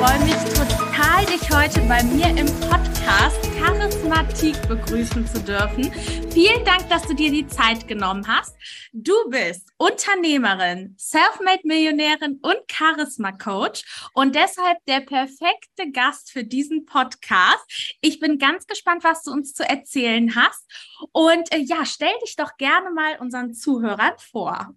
Freue mich total dich heute bei mir im Podcast Charismatik begrüßen zu dürfen. Vielen Dank, dass du dir die Zeit genommen hast. Du bist Unternehmerin, Selfmade-Millionärin und Charisma-Coach und deshalb der perfekte Gast für diesen Podcast. Ich bin ganz gespannt, was du uns zu erzählen hast. Und äh, ja, stell dich doch gerne mal unseren Zuhörern vor.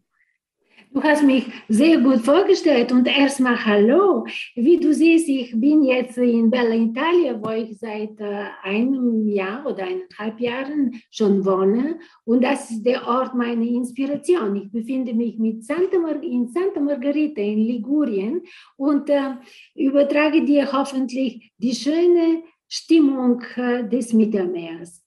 Du hast mich sehr gut vorgestellt und erstmal Hallo. Wie du siehst, ich bin jetzt in Bella Italia, wo ich seit äh, einem Jahr oder eineinhalb Jahren schon wohne. Und das ist der Ort meiner Inspiration. Ich befinde mich mit Santa Mar in Santa Margherita in Ligurien und äh, übertrage dir hoffentlich die schöne Stimmung äh, des Mittelmeers.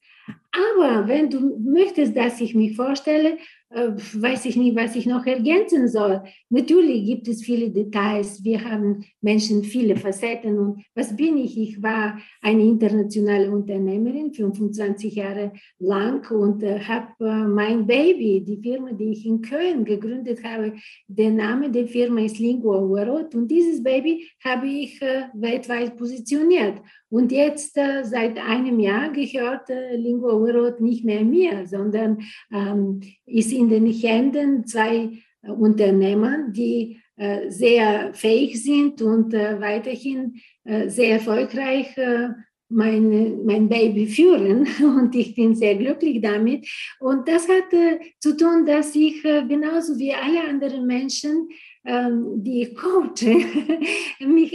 Aber wenn du möchtest, dass ich mich vorstelle, weiß ich nicht, was ich noch ergänzen soll. Natürlich gibt es viele Details. Wir haben Menschen viele Facetten. Und was bin ich? Ich war eine internationale Unternehmerin, 25 Jahre lang und äh, habe äh, mein Baby, die Firma, die ich in Köln gegründet habe, der Name der Firma ist Lingua World. Und dieses Baby habe ich äh, weltweit positioniert. Und jetzt äh, seit einem Jahr gehört äh, Lingua World nicht mehr mir, sondern ähm, ist in den Händen zwei äh, Unternehmer, die äh, sehr fähig sind und äh, weiterhin sehr erfolgreich mein, mein Baby führen und ich bin sehr glücklich damit. Und das hat zu tun, dass ich genauso wie alle anderen Menschen die coache, mich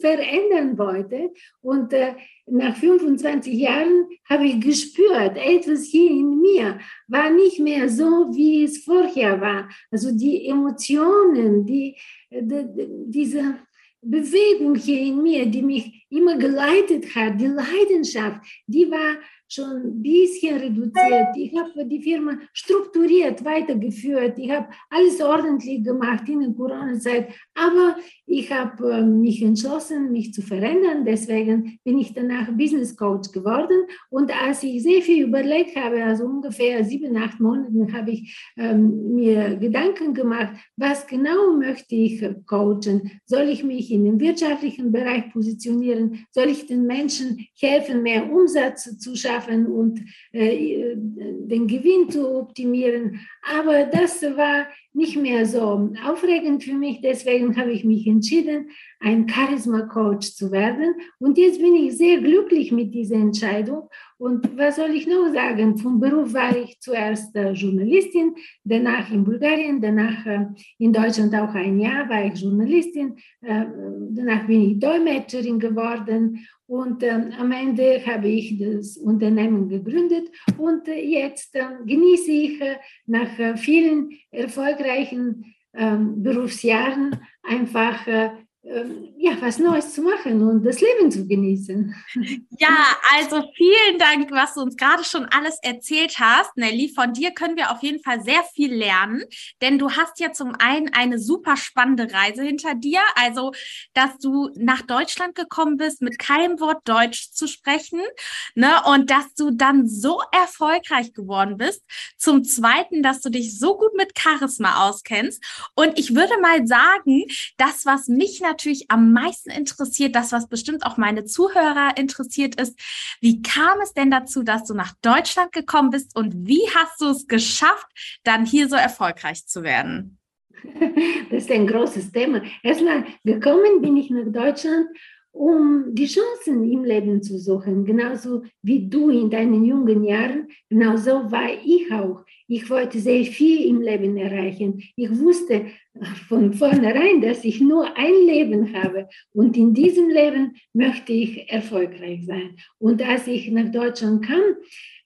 verändern wollte. Und äh, nach 25 Jahren habe ich gespürt, etwas hier in mir war nicht mehr so, wie es vorher war. Also die Emotionen, die, die diese Bewegung hier in mir, die mich immer geleitet hat, die Leidenschaft, die war schon ein bisschen reduziert. Ich habe die Firma strukturiert weitergeführt. Ich habe alles ordentlich gemacht in der Corona-Zeit. Aber ich habe ähm, mich entschlossen, mich zu verändern. Deswegen bin ich danach Business Coach geworden. Und als ich sehr viel überlegt habe, also ungefähr sieben, acht Monaten, habe ich ähm, mir Gedanken gemacht, was genau möchte ich coachen? Soll ich mich in den wirtschaftlichen Bereich positionieren? Soll ich den Menschen helfen, mehr Umsatz zu schaffen und äh, den Gewinn zu optimieren? Aber das war nicht mehr so aufregend für mich. Deswegen habe ich mich entschieden, ein Charisma-Coach zu werden. Und jetzt bin ich sehr glücklich mit dieser Entscheidung. Und was soll ich noch sagen? Vom Beruf war ich zuerst äh, Journalistin, danach in Bulgarien, danach äh, in Deutschland auch ein Jahr war ich Journalistin, äh, danach bin ich Dolmetscherin geworden und ähm, am Ende habe ich das Unternehmen gegründet und äh, jetzt äh, genieße ich äh, nach äh, vielen erfolgreichen ähm, Berufsjahren einfach äh, ja, was Neues zu machen und das Leben zu genießen. Ja, also vielen Dank, was du uns gerade schon alles erzählt hast. Nelly, von dir können wir auf jeden Fall sehr viel lernen, denn du hast ja zum einen eine super spannende Reise hinter dir, also dass du nach Deutschland gekommen bist, mit keinem Wort Deutsch zu sprechen, ne, und dass du dann so erfolgreich geworden bist. Zum zweiten, dass du dich so gut mit Charisma auskennst. Und ich würde mal sagen, das, was mich natürlich am meisten interessiert, das, was bestimmt auch meine Zuhörer interessiert ist, wie kam es denn dazu, dass du nach Deutschland gekommen bist und wie hast du es geschafft, dann hier so erfolgreich zu werden? Das ist ein großes Thema. Erstmal gekommen bin ich nach Deutschland, um die Chancen im Leben zu suchen, genauso wie du in deinen jungen Jahren, genauso war ich auch ich wollte sehr viel im Leben erreichen. Ich wusste von vornherein, dass ich nur ein Leben habe und in diesem Leben möchte ich erfolgreich sein. Und als ich nach Deutschland kam,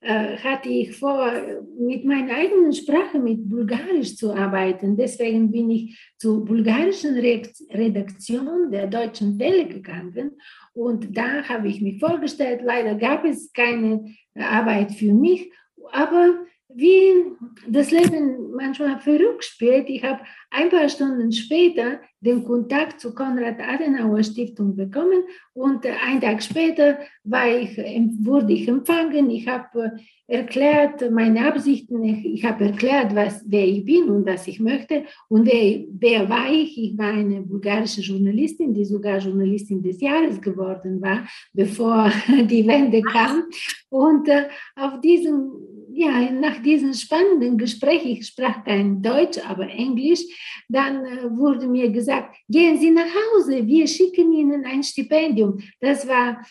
äh, hatte ich vor, mit meiner eigenen Sprache, mit Bulgarisch zu arbeiten. Deswegen bin ich zur bulgarischen Redaktion der Deutschen Welle gegangen und da habe ich mich vorgestellt. Leider gab es keine Arbeit für mich, aber wie das Leben manchmal verrückt spielt. Ich habe ein paar Stunden später den Kontakt zur Konrad-Adenauer Stiftung bekommen und einen Tag später ich, wurde ich empfangen. Ich habe erklärt meine Absichten, ich habe erklärt, was, wer ich bin und was ich möchte und wer, wer war ich. Ich war eine bulgarische Journalistin, die sogar Journalistin des Jahres geworden war, bevor die Wende kam. Und äh, auf diesem ja, nach diesem spannenden Gespräch, ich sprach kein Deutsch, aber Englisch, dann äh, wurde mir gesagt, gehen Sie nach Hause, wir schicken Ihnen ein Stipendium. Das war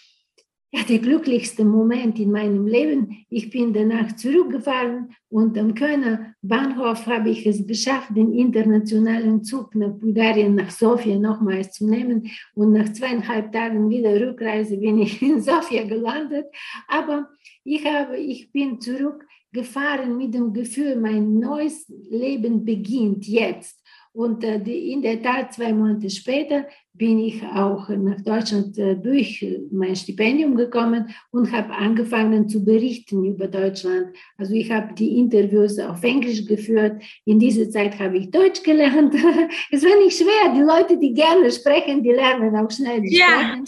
ja, der glücklichste Moment in meinem Leben. Ich bin danach zurückgefahren und am Kölner Bahnhof habe ich es geschafft, den internationalen Zug nach Bulgarien, nach Sofia nochmals zu nehmen. Und nach zweieinhalb Tagen wieder Rückreise bin ich in Sofia gelandet. Aber ich, habe, ich bin zurückgefahren mit dem Gefühl, mein neues Leben beginnt jetzt. Und äh, in der Tat, zwei Monate später bin ich auch nach Deutschland äh, durch mein Stipendium gekommen und habe angefangen zu berichten über Deutschland. Also ich habe die Interviews auf Englisch geführt. In dieser Zeit habe ich Deutsch gelernt. es war nicht schwer. Die Leute, die gerne sprechen, die lernen auch schnell die ja. Sprachen.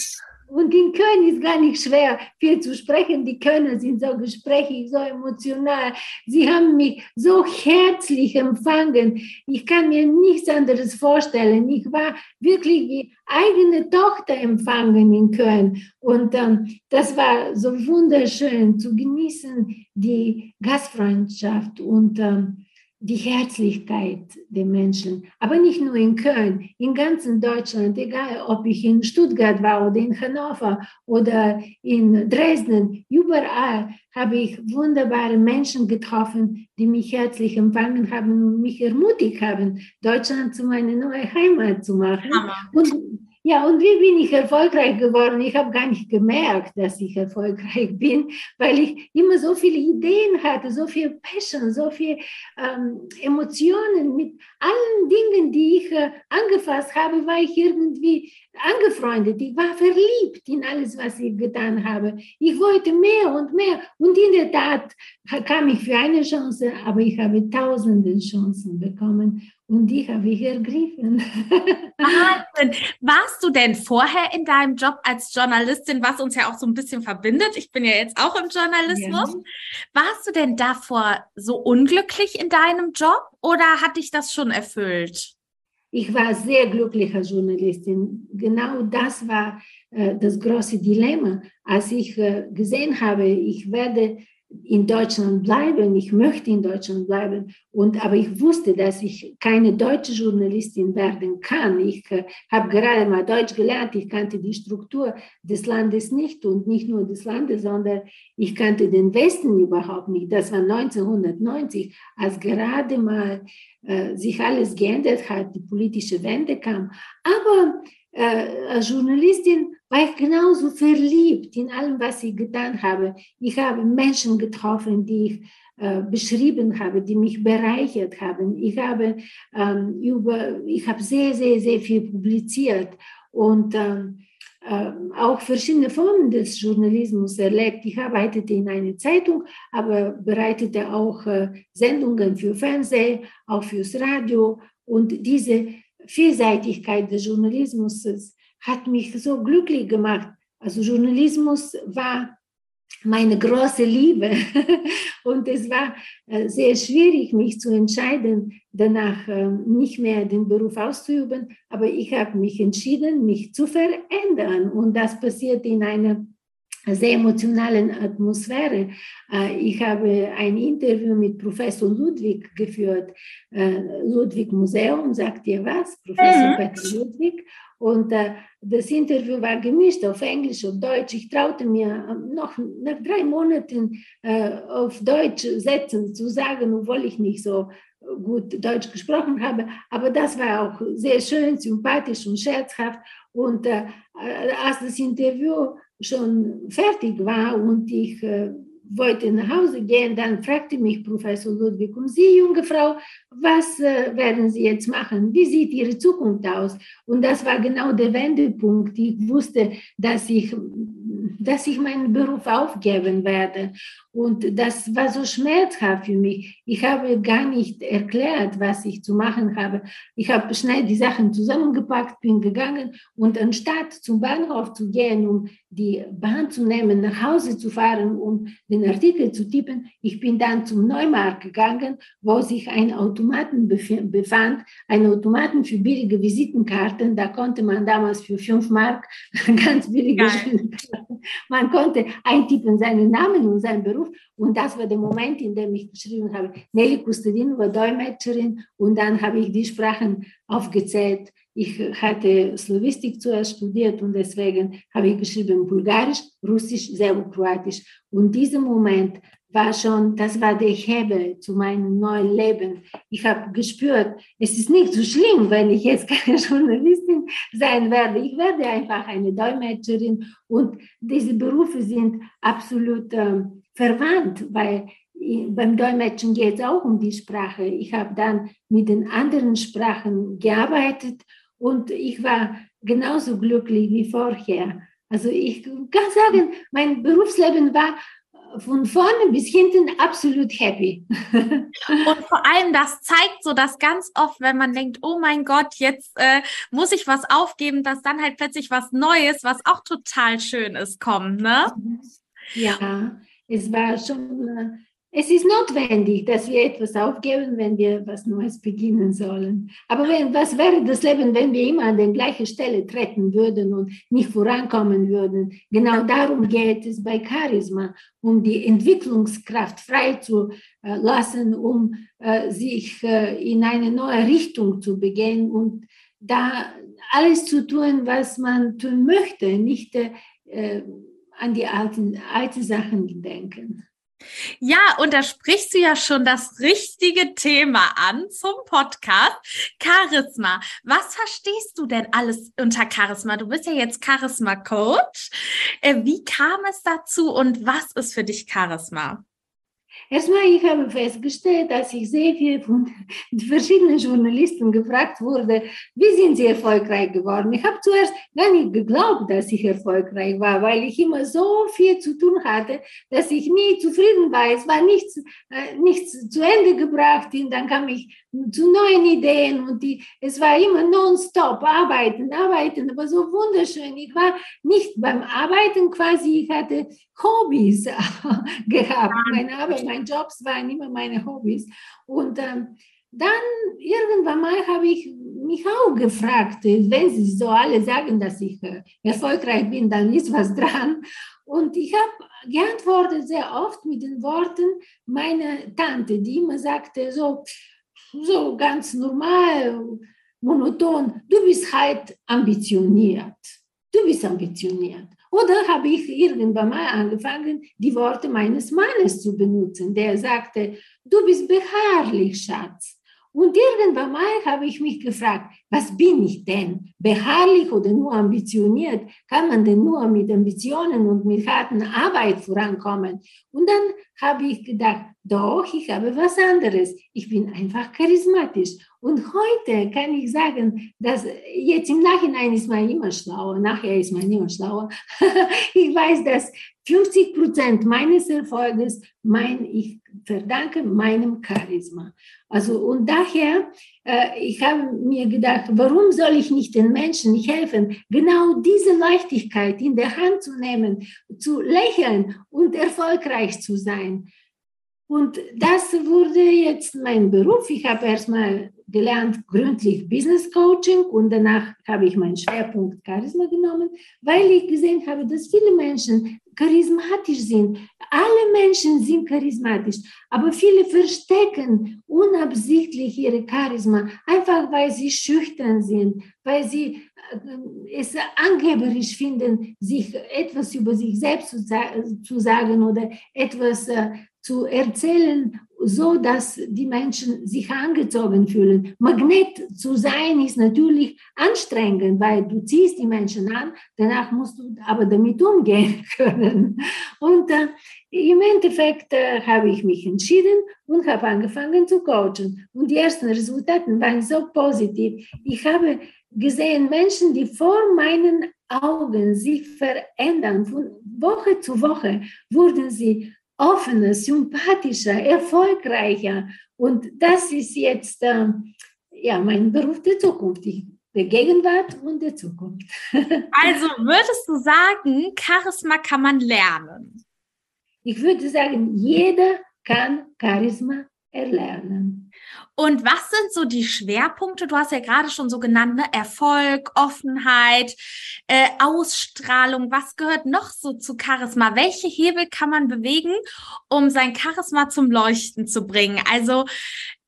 Und in Köln ist gar nicht schwer, viel zu sprechen. Die Kölner sind so gesprächig, so emotional. Sie haben mich so herzlich empfangen. Ich kann mir nichts anderes vorstellen. Ich war wirklich wie eigene Tochter empfangen in Köln. Und ähm, das war so wunderschön zu genießen, die Gastfreundschaft und ähm, die Herzlichkeit der Menschen. Aber nicht nur in Köln, in ganzen Deutschland, egal ob ich in Stuttgart war oder in Hannover oder in Dresden, überall habe ich wunderbare Menschen getroffen, die mich herzlich empfangen haben und mich ermutigt haben, Deutschland zu meiner neuen Heimat zu machen. Und ja, und wie bin ich erfolgreich geworden? Ich habe gar nicht gemerkt, dass ich erfolgreich bin, weil ich immer so viele Ideen hatte, so viel Passion, so viel ähm, Emotionen mit allen Dingen, die ich äh, angefasst habe, war ich irgendwie angefreundet. Ich war verliebt in alles, was ich getan habe. Ich wollte mehr und mehr. Und in der Tat kam ich für eine Chance, aber ich habe tausende Chancen bekommen und die habe ich ergriffen. Wahnsinn. Warst du denn vorher in deinem Job als Journalistin, was uns ja auch so ein bisschen verbindet? Ich bin ja jetzt auch im Journalismus. Ja. Warst du denn davor so unglücklich in deinem Job oder hat dich das schon erfüllt? Ich war sehr glückliche Journalistin. Genau das war äh, das große Dilemma, als ich äh, gesehen habe, ich werde in Deutschland bleiben, ich möchte in Deutschland bleiben. Und, aber ich wusste, dass ich keine deutsche Journalistin werden kann. Ich äh, habe gerade mal Deutsch gelernt, ich kannte die Struktur des Landes nicht und nicht nur des Landes, sondern ich kannte den Westen überhaupt nicht. Das war 1990, als gerade mal äh, sich alles geändert hat, die politische Wende kam. Aber äh, als Journalistin war ich genauso verliebt in allem, was ich getan habe. Ich habe Menschen getroffen, die ich äh, beschrieben habe, die mich bereichert haben. Ich habe, ähm, über, ich habe sehr, sehr, sehr viel publiziert und ähm, äh, auch verschiedene Formen des Journalismus erlebt. Ich arbeitete in einer Zeitung, aber bereitete auch äh, Sendungen für Fernsehen, auch fürs Radio. Und diese Vielseitigkeit des Journalismus hat mich so glücklich gemacht. Also Journalismus war meine große Liebe. Und es war äh, sehr schwierig, mich zu entscheiden, danach ähm, nicht mehr den Beruf auszuüben, aber ich habe mich entschieden, mich zu verändern. Und das passiert in einer sehr emotionalen Atmosphäre. Äh, ich habe ein Interview mit Professor Ludwig geführt, äh, Ludwig Museum, sagt ihr was? Professor mhm. Peter Ludwig. Und äh, das Interview war gemischt auf Englisch, auf Deutsch. Ich traute mir ähm, noch nach drei Monaten auf Deutsch Sätze zu sagen, obwohl ich nicht so gut Deutsch gesprochen habe. Aber das war auch sehr schön, sympathisch und scherzhaft. Und als das Interview schon fertig war und ich äh, wollte nach Hause gehen, dann fragte mich Professor Ludwig, und Sie, junge Frau, was äh, werden Sie jetzt machen? Wie sieht Ihre Zukunft aus? Und das war genau der Wendepunkt. Ich wusste, dass ich, dass ich meinen Beruf aufgeben werde. Und das war so schmerzhaft für mich. Ich habe gar nicht erklärt, was ich zu machen habe. Ich habe schnell die Sachen zusammengepackt, bin gegangen und anstatt zum Bahnhof zu gehen, um die Bahn zu nehmen, nach Hause zu fahren, um den Artikel zu tippen, ich bin dann zum Neumarkt gegangen, wo sich ein Automaten befand, ein Automaten für billige Visitenkarten. Da konnte man damals für fünf Mark ganz billige Visitenkarten. Man konnte eintippen seinen Namen und seinen Beruf. Und das war der Moment, in dem ich geschrieben habe, Nelly Kustodin war Dolmetscherin und dann habe ich die Sprachen aufgezählt. Ich hatte Slowistik zuerst studiert und deswegen habe ich geschrieben Bulgarisch, Russisch, Serbokroatisch. Und dieser Moment war schon, das war der Hebel zu meinem neuen Leben. Ich habe gespürt, es ist nicht so schlimm, wenn ich jetzt keine Journalistin sein werde. Ich werde einfach eine Dolmetscherin und diese Berufe sind absolut ähm, verwandt, weil beim Dolmetschen geht es auch um die Sprache. Ich habe dann mit den anderen Sprachen gearbeitet und ich war genauso glücklich wie vorher. Also ich kann sagen, mein Berufsleben war von vorne bis hinten absolut happy. Und vor allem, das zeigt so, dass ganz oft, wenn man denkt, oh mein Gott, jetzt äh, muss ich was aufgeben, dass dann halt plötzlich was Neues, was auch total schön ist, kommt, ne? Ja, es war schon, äh, es ist notwendig, dass wir etwas aufgeben, wenn wir was Neues beginnen sollen. Aber wenn, was wäre das Leben, wenn wir immer an der gleichen Stelle treten würden und nicht vorankommen würden? Genau darum geht es bei Charisma, um die Entwicklungskraft frei zu äh, lassen, um äh, sich äh, in eine neue Richtung zu begehen und da alles zu tun, was man tun möchte, nicht an die alten, alten Sachen denken. Ja, und da sprichst du ja schon das richtige Thema an zum Podcast. Charisma. Was verstehst du denn alles unter Charisma? Du bist ja jetzt Charisma-Coach. Äh, wie kam es dazu und was ist für dich Charisma? Erstmal, ich habe festgestellt, dass ich sehr viel von verschiedenen Journalisten gefragt wurde, wie sind sie erfolgreich geworden? Ich habe zuerst gar nicht geglaubt, dass ich erfolgreich war, weil ich immer so viel zu tun hatte, dass ich nie zufrieden war. Es war nichts, äh, nichts zu Ende gebracht und dann kam ich zu neuen Ideen und die, es war immer nonstop arbeiten, arbeiten, aber so wunderschön. Ich war nicht beim Arbeiten quasi, ich hatte Hobbys gehabt. Meine Arbeit, meine Jobs waren immer meine Hobbys. Und ähm, dann irgendwann mal habe ich mich auch gefragt, wenn Sie so alle sagen, dass ich äh, erfolgreich bin, dann ist was dran. Und ich habe geantwortet sehr oft mit den Worten meiner Tante, die immer sagte, so, so ganz normal, monoton, du bist halt ambitioniert. Du bist ambitioniert. Oder habe ich irgendwann mal angefangen, die Worte meines Mannes zu benutzen, der sagte, du bist beharrlich, Schatz. Und irgendwann mal habe ich mich gefragt, was bin ich denn? Beharrlich oder nur ambitioniert? Kann man denn nur mit Ambitionen und mit harter Arbeit vorankommen? Und dann habe ich gedacht, doch, ich habe was anderes. Ich bin einfach charismatisch. Und heute kann ich sagen, dass jetzt im Nachhinein ist man immer schlauer, nachher ist man immer schlauer. ich weiß, dass 50 Prozent meines Erfolges mein, ich verdanke meinem Charisma. Also und daher, äh, ich habe mir gedacht, warum soll ich nicht den Menschen nicht helfen, genau diese Leichtigkeit in der Hand zu nehmen, zu lächeln und erfolgreich zu sein. Und das wurde jetzt mein Beruf. Ich habe erstmal gelernt gründlich Business Coaching und danach habe ich meinen Schwerpunkt Charisma genommen, weil ich gesehen habe, dass viele Menschen charismatisch sind. Alle Menschen sind charismatisch, aber viele verstecken unabsichtlich ihre Charisma, einfach weil sie schüchtern sind, weil sie es angeberisch finden, sich etwas über sich selbst zu, zu sagen oder etwas äh, zu erzählen, so dass die Menschen sich angezogen fühlen. Magnet zu sein ist natürlich anstrengend, weil du ziehst die Menschen an, danach musst du aber damit umgehen können. Und äh, im Endeffekt äh, habe ich mich entschieden und habe angefangen zu coachen. Und die ersten Resultate waren so positiv. Ich habe gesehen Menschen, die vor meinen Augen sich verändern. Von Woche zu Woche wurden sie offener, sympathischer, erfolgreicher. Und das ist jetzt äh, ja, mein Beruf der Zukunft. Der Gegenwart und der Zukunft. also würdest du sagen, Charisma kann man lernen? Ich würde sagen, jeder kann Charisma erlernen. Und was sind so die Schwerpunkte? Du hast ja gerade schon so genannt, ne? Erfolg, Offenheit, äh, Ausstrahlung. Was gehört noch so zu Charisma? Welche Hebel kann man bewegen, um sein Charisma zum Leuchten zu bringen? Also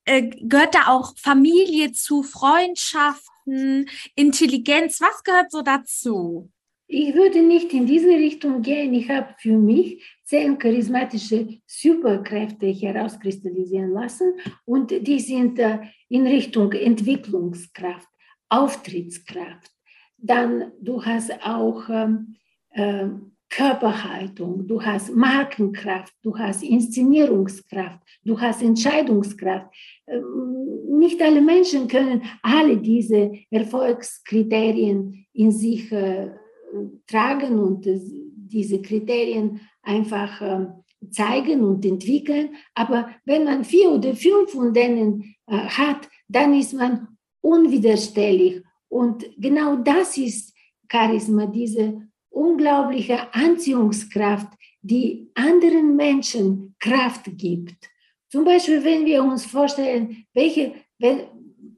äh, gehört da auch Familie zu, Freundschaften, Intelligenz? Was gehört so dazu? Ich würde nicht in diese Richtung gehen. Ich habe für mich zehn charismatische Superkräfte herauskristallisieren lassen und die sind äh, in Richtung Entwicklungskraft, Auftrittskraft. Dann du hast auch ähm, äh, Körperhaltung, du hast Markenkraft, du hast Inszenierungskraft, du hast Entscheidungskraft. Ähm, nicht alle Menschen können alle diese Erfolgskriterien in sich äh, tragen und diese Kriterien einfach ähm, zeigen und entwickeln. Aber wenn man vier oder fünf von denen äh, hat, dann ist man unwiderstehlich. Und genau das ist Charisma, diese unglaubliche Anziehungskraft, die anderen Menschen Kraft gibt. Zum Beispiel, wenn wir uns vorstellen, welche, wenn,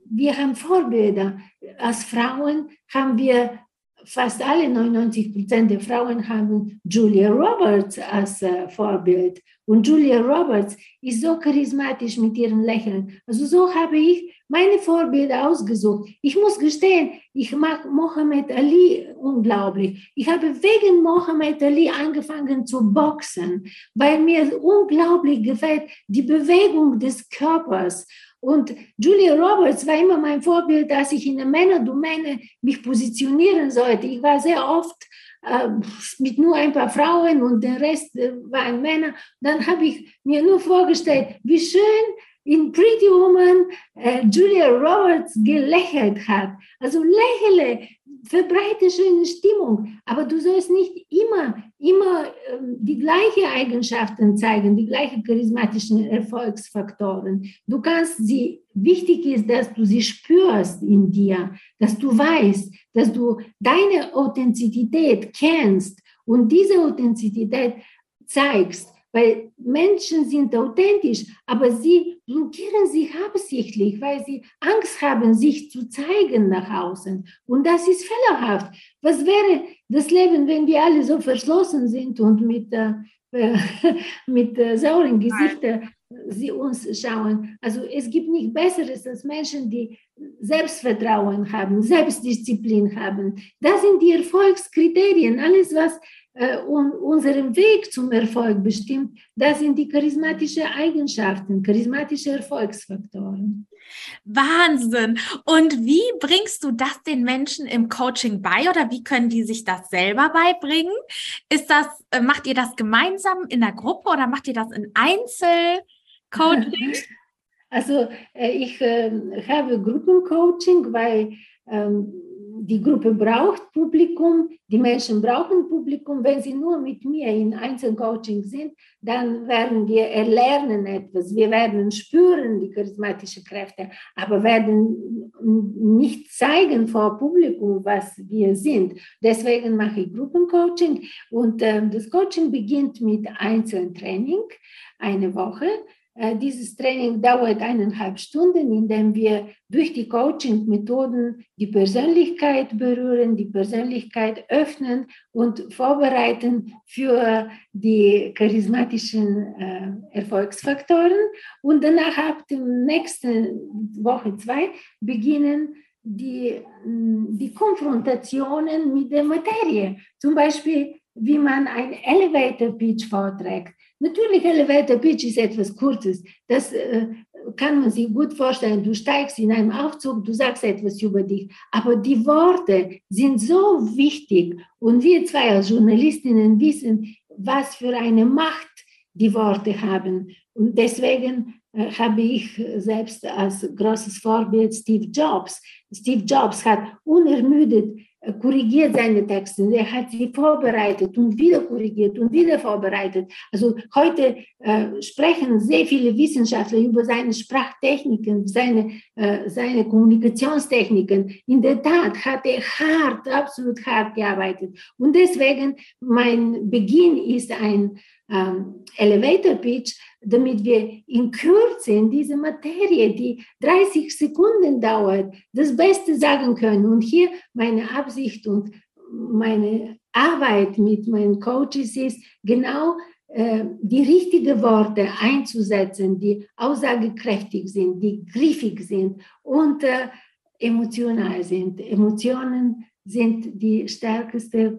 wir haben Vorbilder. Als Frauen haben wir fast alle 99 Prozent der Frauen haben Julia Roberts als äh, Vorbild. Und Julia Roberts ist so charismatisch mit ihrem Lächeln. Also so habe ich meine Vorbilder ausgesucht. Ich muss gestehen, ich mag Mohammed Ali unglaublich. Ich habe wegen Mohammed Ali angefangen zu boxen, weil mir unglaublich gefällt die Bewegung des Körpers. Und Julia Roberts war immer mein Vorbild, dass ich in der Männerdomäne mich positionieren sollte. Ich war sehr oft äh, mit nur ein paar Frauen und der Rest äh, waren Männer. Dann habe ich mir nur vorgestellt, wie schön in Pretty Woman äh, Julia Roberts gelächelt hat. Also lächle, verbreite schöne Stimmung, aber du sollst nicht immer, immer ähm, die gleichen Eigenschaften zeigen, die gleichen charismatischen Erfolgsfaktoren. Du kannst sie, wichtig ist, dass du sie spürst in dir, dass du weißt, dass du deine Authentizität kennst und diese Authentizität zeigst. Weil Menschen sind authentisch, aber sie blockieren sich absichtlich, weil sie Angst haben, sich zu zeigen nach außen. Und das ist fehlerhaft. Was wäre das Leben, wenn wir alle so verschlossen sind und mit, äh, mit äh, sauren Gesichtern sie uns schauen? Also es gibt nichts Besseres als Menschen, die Selbstvertrauen haben, Selbstdisziplin haben. Das sind die Erfolgskriterien. Alles, was äh, unseren Weg zum Erfolg bestimmt, das sind die charismatischen Eigenschaften, charismatische Erfolgsfaktoren. Wahnsinn. Und wie bringst du das den Menschen im Coaching bei oder wie können die sich das selber beibringen? Ist das, äh, macht ihr das gemeinsam in der Gruppe oder macht ihr das in Einzelcoaching? Also äh, ich habe Gruppencoaching, weil ähm, die Gruppe braucht Publikum, die Menschen brauchen Publikum. Wenn sie nur mit mir in Einzelcoaching sind, dann werden wir erlernen etwas. Wir werden spüren die charismatischen Kräfte, aber werden nicht zeigen vor Publikum, was wir sind. Deswegen mache ich Gruppencoaching und äh, das Coaching beginnt mit Einzeltraining, eine Woche. Äh, dieses Training dauert eineinhalb Stunden, indem wir durch die Coaching-Methoden die Persönlichkeit berühren, die Persönlichkeit öffnen und vorbereiten für die charismatischen äh, Erfolgsfaktoren. Und danach ab der nächsten Woche zwei beginnen die, die Konfrontationen mit der Materie. Zum Beispiel, wie man ein Elevator Pitch vorträgt. Natürlich, Elevator Pitch ist etwas Kurzes. Das äh, kann man sich gut vorstellen. Du steigst in einem Aufzug, du sagst etwas über dich. Aber die Worte sind so wichtig. Und wir zwei als Journalistinnen wissen, was für eine Macht die Worte haben. Und deswegen äh, habe ich selbst als großes Vorbild Steve Jobs. Steve Jobs hat unermüdet korrigiert seine Texte. Er hat sie vorbereitet und wieder korrigiert und wieder vorbereitet. Also heute äh, sprechen sehr viele Wissenschaftler über seine Sprachtechniken, seine, äh, seine Kommunikationstechniken. In der Tat hat er hart, absolut hart gearbeitet. Und deswegen mein Beginn ist ein ähm, Elevator Pitch, damit wir in Kürze in diese Materie, die 30 Sekunden dauert, das Beste sagen können. Und hier meine Absicht und meine Arbeit mit meinen Coaches ist, genau äh, die richtigen Worte einzusetzen, die aussagekräftig sind, die griffig sind und äh, emotional sind. Emotionen sind die stärkste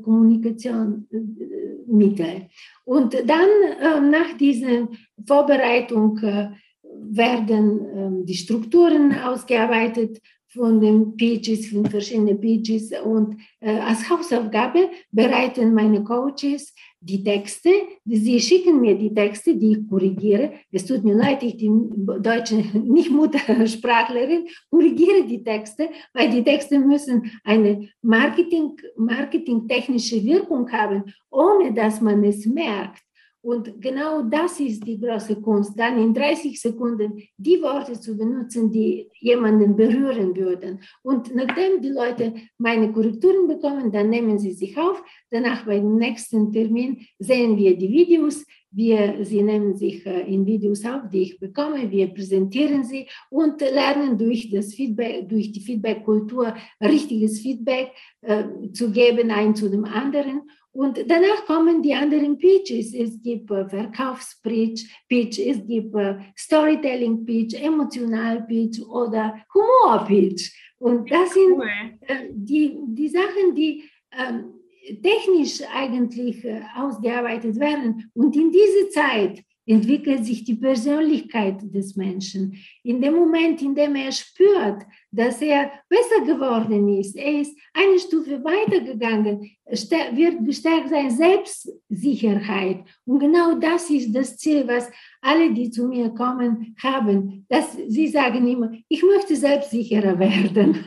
Kommunikationsmittel. Und dann äh, nach dieser Vorbereitung äh, werden äh, die Strukturen ausgearbeitet von den Pitches, von verschiedenen Pitches. Und äh, als Hausaufgabe bereiten meine Coaches die Texte, sie schicken mir die Texte, die ich korrigiere. Es tut mir leid, ich bin deutsche, nicht Muttersprachlerin, korrigiere die Texte, weil die Texte müssen eine Marketing, marketingtechnische Wirkung haben, ohne dass man es merkt. Und genau das ist die große Kunst, dann in 30 Sekunden die Worte zu benutzen, die jemanden berühren würden. Und nachdem die Leute meine Korrekturen bekommen, dann nehmen sie sich auf. Danach beim nächsten Termin sehen wir die Videos. Wir, sie nehmen sich äh, in Videos auf, die ich bekomme. Wir präsentieren sie und lernen durch das Feedback, durch die Feedback-Kultur richtiges Feedback äh, zu geben, ein zu dem anderen. Und danach kommen die anderen Pitches. Es gibt äh, Verkaufspitch, Pitch, es gibt äh, Storytelling-Pitch, Emotional-Pitch oder Humor-Pitch. Und das sind äh, die, die Sachen, die ähm, technisch eigentlich äh, ausgearbeitet werden. Und in dieser Zeit entwickelt sich die Persönlichkeit des Menschen. In dem Moment, in dem er spürt, dass er besser geworden ist, er ist eine Stufe weitergegangen, wird gestärkt seine Selbstsicherheit. Und genau das ist das Ziel, was alle, die zu mir kommen, haben. Dass sie sagen immer, ich möchte selbstsicherer werden.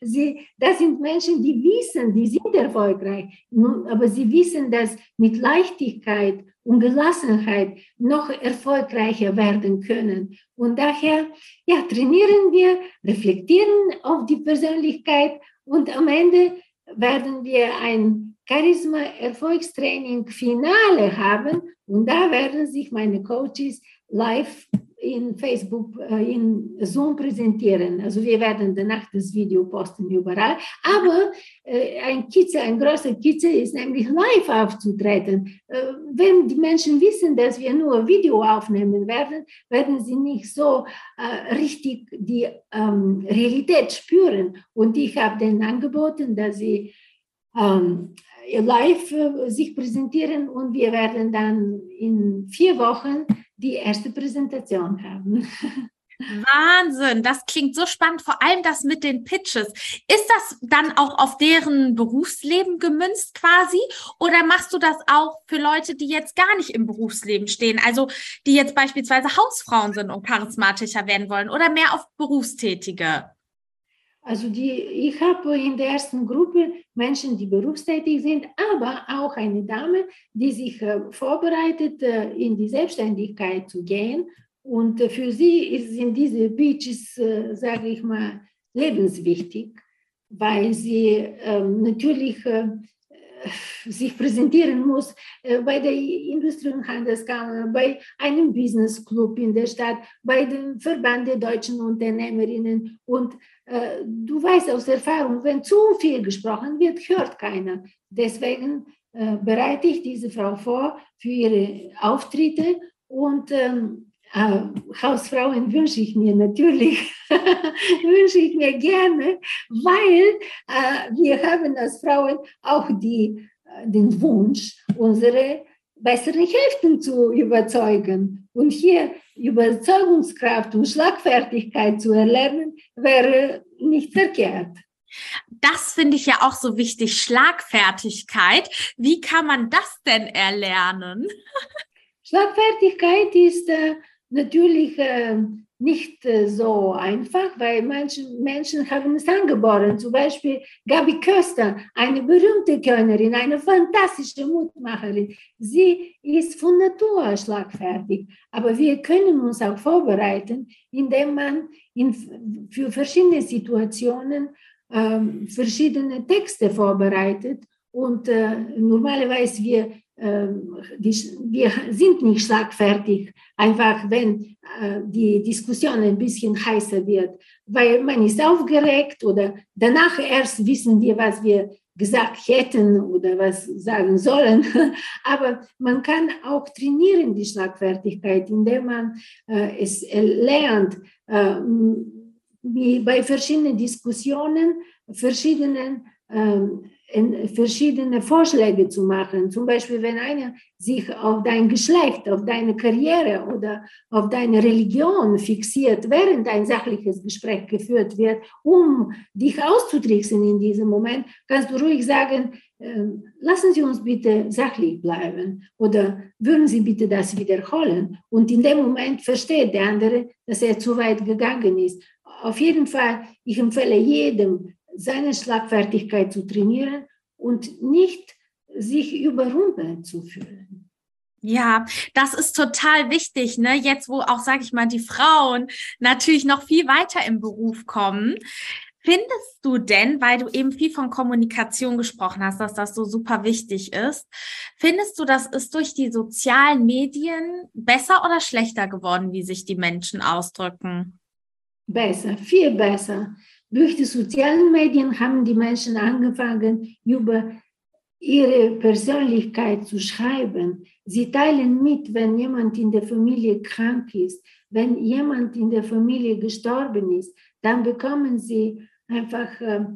Sie, das sind Menschen, die wissen, die sind erfolgreich, aber sie wissen, dass mit Leichtigkeit und Gelassenheit noch erfolgreicher werden können. Und daher ja, trainieren wir, reflektieren auf die Persönlichkeit und am Ende werden wir ein Charisma-Erfolgstraining-Finale haben und da werden sich meine Coaches live in Facebook, äh, in Zoom präsentieren. Also wir werden danach das Video posten überall. Aber äh, ein Kitze, ein großer Kitze ist nämlich live aufzutreten. Äh, wenn die Menschen wissen, dass wir nur Video aufnehmen werden, werden sie nicht so richtig die ähm, Realität spüren. Und ich habe denen angeboten, dass sie ähm, live sich präsentieren und wir werden dann in vier Wochen die erste Präsentation haben. Wahnsinn, das klingt so spannend, vor allem das mit den Pitches. Ist das dann auch auf deren Berufsleben gemünzt quasi oder machst du das auch für Leute, die jetzt gar nicht im Berufsleben stehen, also die jetzt beispielsweise Hausfrauen sind und charismatischer werden wollen oder mehr auf Berufstätige? Also die, ich habe in der ersten Gruppe Menschen, die berufstätig sind, aber auch eine Dame, die sich äh, vorbereitet, äh, in die Selbstständigkeit zu gehen. Und äh, für sie sind diese Beaches, sage ich mal, lebenswichtig, weil sie ähm, natürlich sich präsentieren muss bei der Industrie- und Handelskammer, bei einem Business Club in der Stadt, bei dem Verband der deutschen Unternehmerinnen. Und du weißt aus Erfahrung, wenn zu viel gesprochen wird, hört keiner. Deswegen äh, bereite ich diese Frau vor für ihre Auftritte und ähm, äh, Hausfrauen wünsche ich mir natürlich, wünsche ich mir gerne, weil äh, wir haben als Frauen auch die, äh, den Wunsch, unsere besseren Hälften zu überzeugen. Und hier Überzeugungskraft und Schlagfertigkeit zu erlernen, wäre nicht verkehrt. Das finde ich ja auch so wichtig, Schlagfertigkeit. Wie kann man das denn erlernen? Schlagfertigkeit ist äh, natürlich äh, nicht äh, so einfach, weil manche Menschen haben es angeboren. Zum Beispiel Gabi Köster, eine berühmte Kölnerin, eine fantastische Mutmacherin. Sie ist von Natur schlagfertig, aber wir können uns auch vorbereiten, indem man in, für verschiedene Situationen ähm, verschiedene Texte vorbereitet. Und äh, normalerweise wir ähm, wir sind nicht schlagfertig, einfach wenn äh, die Diskussion ein bisschen heißer wird, weil man ist aufgeregt oder danach erst wissen wir, was wir gesagt hätten oder was sagen sollen. Aber man kann auch trainieren die Schlagfertigkeit, indem man äh, es lernt, äh, wie bei verschiedenen Diskussionen verschiedenen ähm, verschiedene Vorschläge zu machen. Zum Beispiel, wenn einer sich auf dein Geschlecht, auf deine Karriere oder auf deine Religion fixiert, während ein sachliches Gespräch geführt wird, um dich auszutricksen in diesem Moment, kannst du ruhig sagen, äh, lassen Sie uns bitte sachlich bleiben oder würden Sie bitte das wiederholen. Und in dem Moment versteht der andere, dass er zu weit gegangen ist. Auf jeden Fall, ich empfehle jedem, seine Schlagfertigkeit zu trainieren und nicht sich überrumpelt zu fühlen. Ja, das ist total wichtig, ne? Jetzt, wo auch, sage ich mal, die Frauen natürlich noch viel weiter im Beruf kommen. Findest du denn, weil du eben viel von Kommunikation gesprochen hast, dass das so super wichtig ist, findest du, das ist durch die sozialen Medien besser oder schlechter geworden, wie sich die Menschen ausdrücken? Besser, viel besser. Durch die sozialen Medien haben die Menschen angefangen, über ihre Persönlichkeit zu schreiben. Sie teilen mit, wenn jemand in der Familie krank ist, wenn jemand in der Familie gestorben ist, dann bekommen sie einfach äh,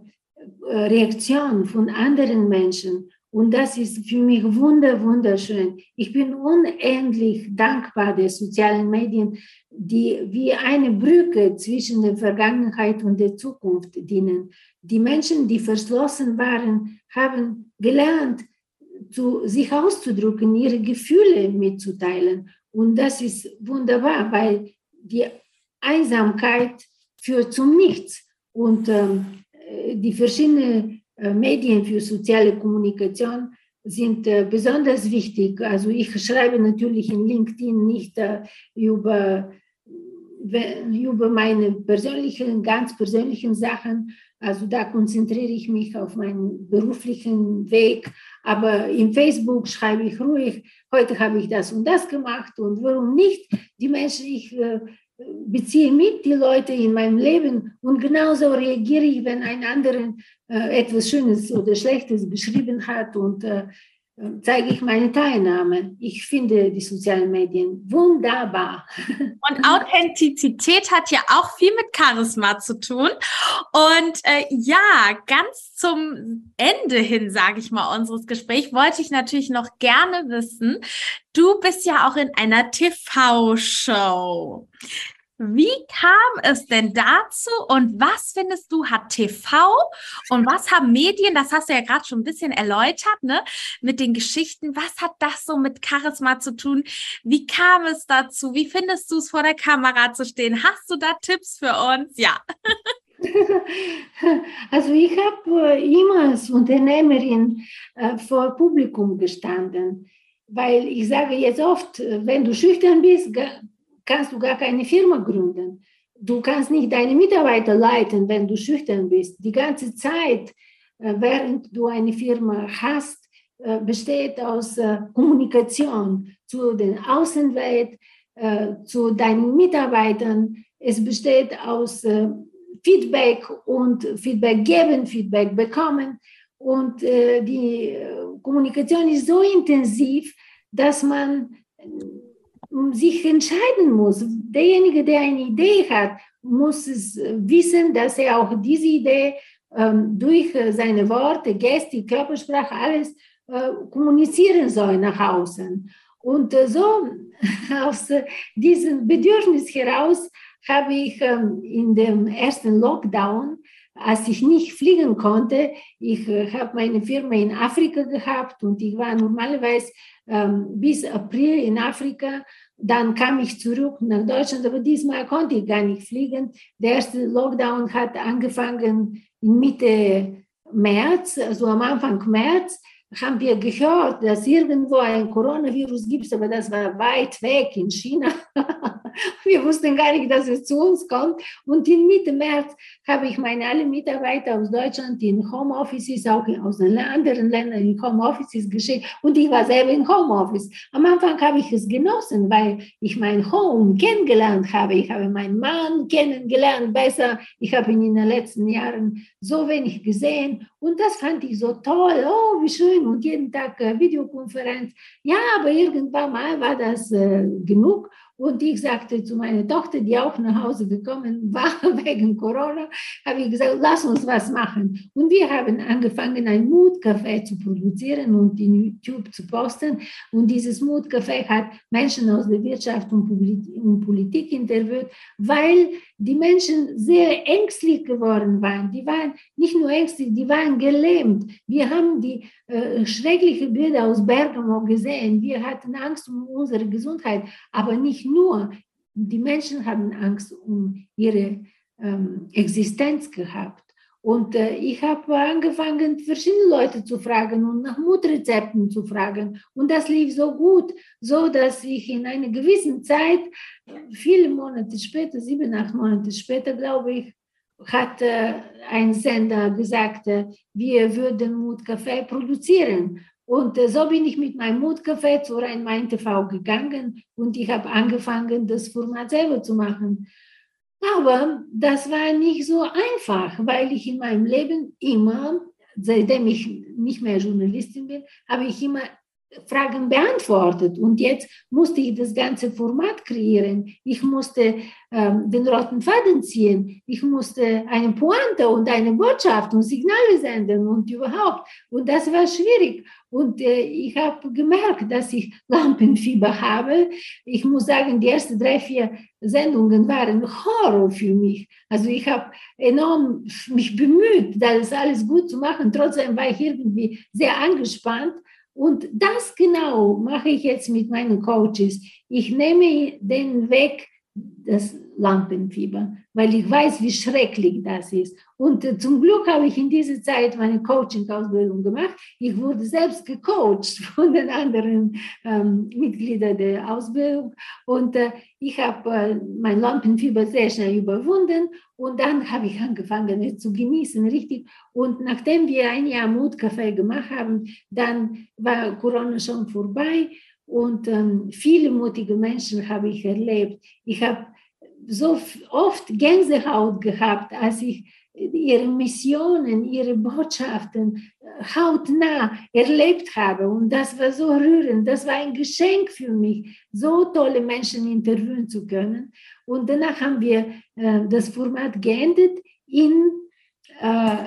Reaktionen von anderen Menschen. Und das ist für mich wunder, wunderschön. Ich bin unendlich dankbar der sozialen Medien, die wie eine Brücke zwischen der Vergangenheit und der Zukunft dienen. Die Menschen, die verschlossen waren, haben gelernt, zu, sich auszudrücken, ihre Gefühle mitzuteilen. Und das ist wunderbar, weil die Einsamkeit führt zum Nichts. Und ähm, die verschiedenen äh, Medien für soziale Kommunikation sind äh, besonders wichtig. Also ich schreibe natürlich in LinkedIn nicht äh, über, über meine persönlichen, ganz persönlichen Sachen. Also da konzentriere ich mich auf meinen beruflichen Weg. Aber in Facebook schreibe ich ruhig, heute habe ich das und das gemacht und warum nicht? Die Menschen, ich beziehe mit die Leute in meinem Leben und genauso reagiere ich, wenn ein anderer äh, etwas Schönes oder Schlechtes geschrieben hat und äh, zeige ich meine Teilnahme. Ich finde die sozialen Medien wunderbar. Und Authentizität hat ja auch viel mit Charisma zu tun. Und äh, ja, ganz zum Ende hin, sage ich mal, unseres Gesprächs, wollte ich natürlich noch gerne wissen, du bist ja auch in einer TV-Show. Wie kam es denn dazu und was findest du hat TV und was haben Medien, das hast du ja gerade schon ein bisschen erläutert, ne, mit den Geschichten, was hat das so mit Charisma zu tun? Wie kam es dazu? Wie findest du es vor der Kamera zu stehen? Hast du da Tipps für uns? Ja. Also ich habe äh, immer als Unternehmerin äh, vor Publikum gestanden, weil ich sage jetzt oft, äh, wenn du schüchtern bist, kannst du gar keine Firma gründen. Du kannst nicht deine Mitarbeiter leiten, wenn du schüchtern bist. Die ganze Zeit, äh, während du eine Firma hast, äh, besteht aus äh, Kommunikation zu den Außenwelt, zu deinen Mitarbeitern. Es besteht aus Feedback und Feedback geben, Feedback bekommen. Und die Kommunikation ist so intensiv, dass man sich entscheiden muss. Derjenige, der eine Idee hat, muss es wissen, dass er auch diese Idee ähm, durch seine Worte, Geste, Körpersprache, alles äh, kommunizieren soll nach außen. Und äh, so aus diesem Bedürfnis heraus habe ich ähm, in dem ersten Lockdown, als ich nicht fliegen konnte, ich äh, habe meine Firma in Afrika gehabt und ich war normalerweise bis April in Afrika. Dann kam ich zurück nach Deutschland, aber diesmal konnte ich gar nicht fliegen. Der erste Lockdown hat angefangen in Mitte März, also am Anfang März haben wir gehört, dass irgendwo ein Coronavirus gibt, aber das war weit weg in China. wir wussten gar nicht, dass es zu uns kommt. Und in Mitte März habe ich meine alle Mitarbeiter aus Deutschland in Homeoffices, auch aus anderen Ländern in Homeoffices geschickt. Und ich war selber in Homeoffice. Am Anfang habe ich es genossen, weil ich mein Home kennengelernt habe. Ich habe meinen Mann kennengelernt besser. Ich habe ihn in den letzten Jahren so wenig gesehen. Und das fand ich so toll. Oh, wie schön. Und jeden Tag äh, Videokonferenz. Ja, aber irgendwann mal war das äh, genug. Und ich sagte zu meiner Tochter, die auch nach Hause gekommen war wegen Corona, habe ich gesagt, lass uns was machen. Und wir haben angefangen, ein Mutcafé zu produzieren und in YouTube zu posten. Und dieses Mutcafé hat Menschen aus der Wirtschaft und Politik interviewt, weil die Menschen sehr ängstlich geworden waren. Die waren nicht nur ängstlich, die waren gelähmt. Wir haben die äh, schrecklichen Bilder aus Bergamo gesehen. Wir hatten Angst um unsere Gesundheit, aber nicht nur. Die Menschen haben Angst um ihre ähm, Existenz gehabt. Und äh, ich habe angefangen, verschiedene Leute zu fragen und nach Mutrezepten zu fragen. Und das lief so gut, so dass ich in einer gewissen Zeit, viele Monate später, sieben, acht Monate später, glaube ich, hat äh, ein Sender gesagt, äh, wir würden Mutkaffee produzieren. Und äh, so bin ich mit meinem Mutkaffee zu Rhein-Main TV gegangen und ich habe angefangen, das Format selber zu machen. Aber das war nicht so einfach, weil ich in meinem Leben immer, seitdem ich nicht mehr Journalistin bin, habe ich immer Fragen beantwortet. Und jetzt musste ich das ganze Format kreieren. Ich musste ähm, den roten Faden ziehen. Ich musste eine Pointe und eine Botschaft und Signale senden und überhaupt. Und das war schwierig. Und äh, ich habe gemerkt, dass ich Lampenfieber habe. Ich muss sagen, die ersten drei, vier Sendungen waren Horror für mich. Also ich habe enorm mich bemüht, das alles gut zu machen. Trotzdem war ich irgendwie sehr angespannt. Und das genau mache ich jetzt mit meinen Coaches. Ich nehme den Weg, das Lampenfieber, weil ich weiß, wie schrecklich das ist. Und äh, zum Glück habe ich in dieser Zeit meine Coaching-Ausbildung gemacht. Ich wurde selbst gecoacht von den anderen ähm, Mitgliedern der Ausbildung. Und äh, ich habe äh, mein Lampenfieber sehr schnell überwunden. Und dann habe ich angefangen, es zu genießen, richtig. Und nachdem wir ein Jahr Mutcafé gemacht haben, dann war Corona schon vorbei. Und ähm, viele mutige Menschen habe ich erlebt. Ich habe so oft Gänsehaut gehabt, als ich ihre Missionen, ihre Botschaften äh, hautnah erlebt habe. Und das war so rührend. Das war ein Geschenk für mich, so tolle Menschen interviewen zu können. Und danach haben wir äh, das Format geendet in äh, äh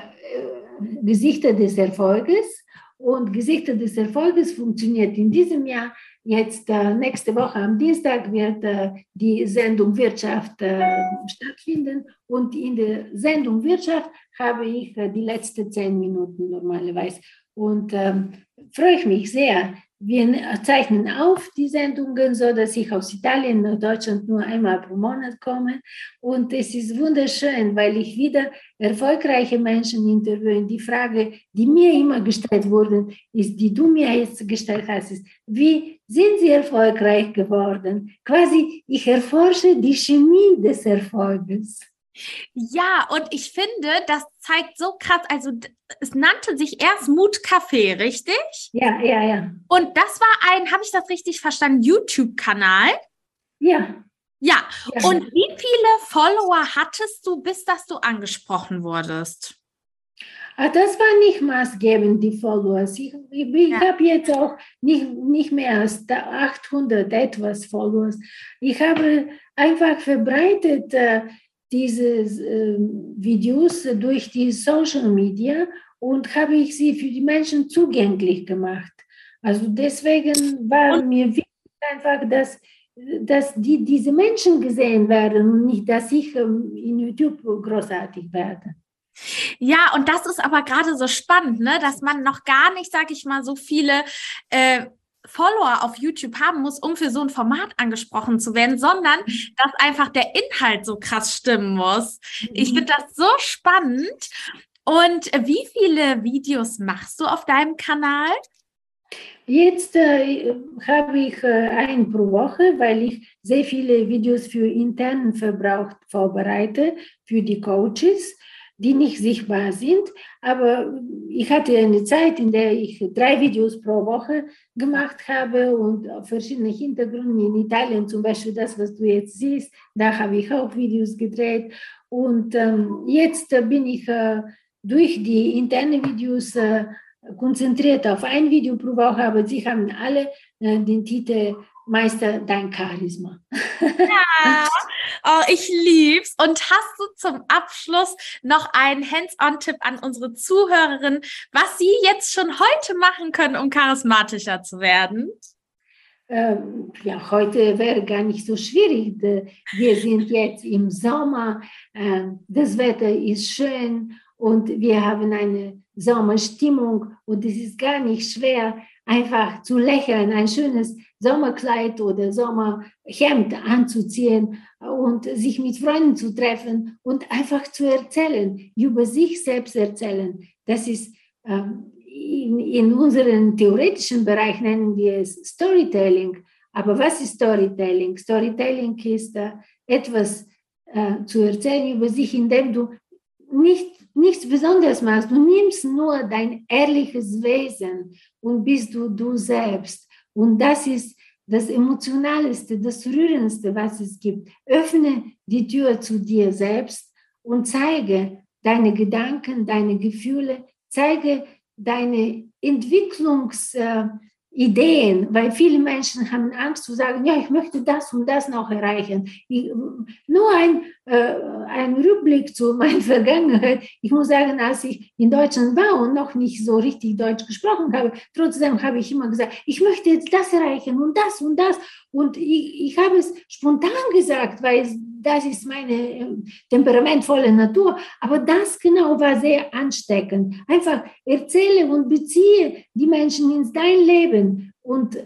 Gesichter des Erfolges. Und Gesichter des Erfolges funktioniert in diesem Jahr Jetzt äh, nächste Woche am Dienstag wird äh, die Sendung Wirtschaft äh, stattfinden und in der Sendung Wirtschaft habe ich äh, die letzten zehn Minuten normalerweise und ähm, freue ich mich sehr, wir zeichnen auf die Sendungen, so dass ich aus Italien nach Deutschland nur einmal pro Monat komme. Und es ist wunderschön, weil ich wieder erfolgreiche Menschen interviewe. Die Frage, die mir immer gestellt wurde, ist, die du mir jetzt gestellt hast, ist, wie sind sie erfolgreich geworden? Quasi, ich erforsche die Chemie des Erfolges. Ja, und ich finde, das zeigt so krass, also es nannte sich erst Mutcafé, richtig? Ja, ja, ja. Und das war ein, habe ich das richtig verstanden, YouTube-Kanal? Ja. ja. Ja. Und wie viele Follower hattest du, bis dass du angesprochen wurdest? Ah, das war nicht maßgebend, die Followers. Ich, ich, ich ja. habe jetzt auch nicht, nicht mehr als 800 etwas Followers. Ich habe einfach verbreitet äh, diese äh, Videos durch die Social Media und habe ich sie für die Menschen zugänglich gemacht. Also deswegen war und mir wichtig einfach, dass, dass die, diese Menschen gesehen werden und nicht, dass ich ähm, in YouTube großartig werde. Ja, und das ist aber gerade so spannend, ne? dass man noch gar nicht, sag ich mal, so viele äh, Follower auf YouTube haben muss, um für so ein Format angesprochen zu werden, sondern mhm. dass einfach der Inhalt so krass stimmen muss. Ich mhm. finde das so spannend. Und wie viele Videos machst du auf deinem Kanal? Jetzt äh, habe ich äh, einen pro Woche, weil ich sehr viele Videos für internen Verbrauch vorbereite, für die Coaches die nicht sichtbar sind. Aber ich hatte eine Zeit, in der ich drei Videos pro Woche gemacht habe und auf verschiedenen Hintergründen. In Italien zum Beispiel das, was du jetzt siehst, da habe ich auch Videos gedreht. Und ähm, jetzt bin ich äh, durch die internen Videos äh, konzentriert auf ein Video pro Woche, aber sie haben alle äh, den Titel Meister dein Charisma. Ja, oh, ich lieb's. Und hast du zum Abschluss noch einen Hands-on-Tipp an unsere Zuhörerinnen, was sie jetzt schon heute machen können, um charismatischer zu werden? Ähm, ja, heute wäre gar nicht so schwierig. Wir sind jetzt im Sommer, ähm, das Wetter ist schön und wir haben eine Sommerstimmung und es ist gar nicht schwer, einfach zu lächeln, ein schönes Sommerkleid oder Sommerhemd anzuziehen und sich mit Freunden zu treffen und einfach zu erzählen, über sich selbst erzählen. Das ist ähm, in, in unserem theoretischen Bereich nennen wir es Storytelling. Aber was ist Storytelling? Storytelling ist äh, etwas äh, zu erzählen über sich, indem du nicht, nichts Besonderes machst. Du nimmst nur dein ehrliches Wesen und bist du du selbst. Und das ist das Emotionalste, das Rührendste, was es gibt. Öffne die Tür zu dir selbst und zeige deine Gedanken, deine Gefühle, zeige deine Entwicklungs, äh, Ideen, weil viele Menschen haben Angst zu sagen, ja, ich möchte das und das noch erreichen. Ich, nur ein, äh, ein Rückblick zu meiner Vergangenheit. Ich muss sagen, als ich in Deutschland war und noch nicht so richtig Deutsch gesprochen habe, trotzdem habe ich immer gesagt, ich möchte jetzt das erreichen und das und das. Und ich, ich habe es spontan gesagt, weil das ist meine äh, temperamentvolle Natur. Aber das genau war sehr ansteckend. Einfach erzähle und beziehe die Menschen ins dein Leben und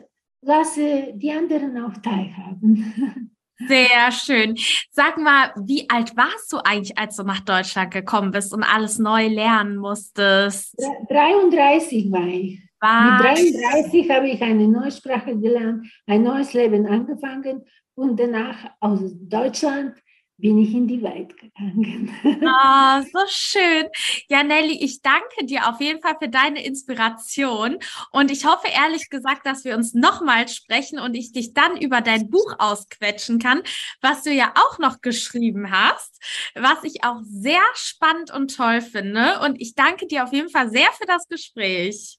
lasse die anderen auch teilhaben. Sehr schön. Sag mal, wie alt warst du eigentlich, als du nach Deutschland gekommen bist und alles neu lernen musstest? 33 war ich. Was? Mit 33 habe ich eine neue Sprache gelernt, ein neues Leben angefangen und danach aus Deutschland bin ich in die Welt gegangen. Ah, oh, so schön. Ja, Nelly, ich danke dir auf jeden Fall für deine Inspiration und ich hoffe ehrlich gesagt, dass wir uns nochmal sprechen und ich dich dann über dein Buch ausquetschen kann, was du ja auch noch geschrieben hast, was ich auch sehr spannend und toll finde und ich danke dir auf jeden Fall sehr für das Gespräch.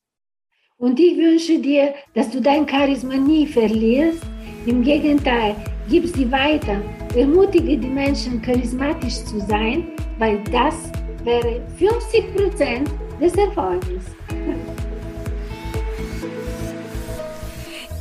Und ich wünsche dir, dass du dein Charisma nie verlierst im Gegenteil, gib sie weiter. Ermutige die Menschen, charismatisch zu sein, weil das wäre 50 Prozent des Erfolges.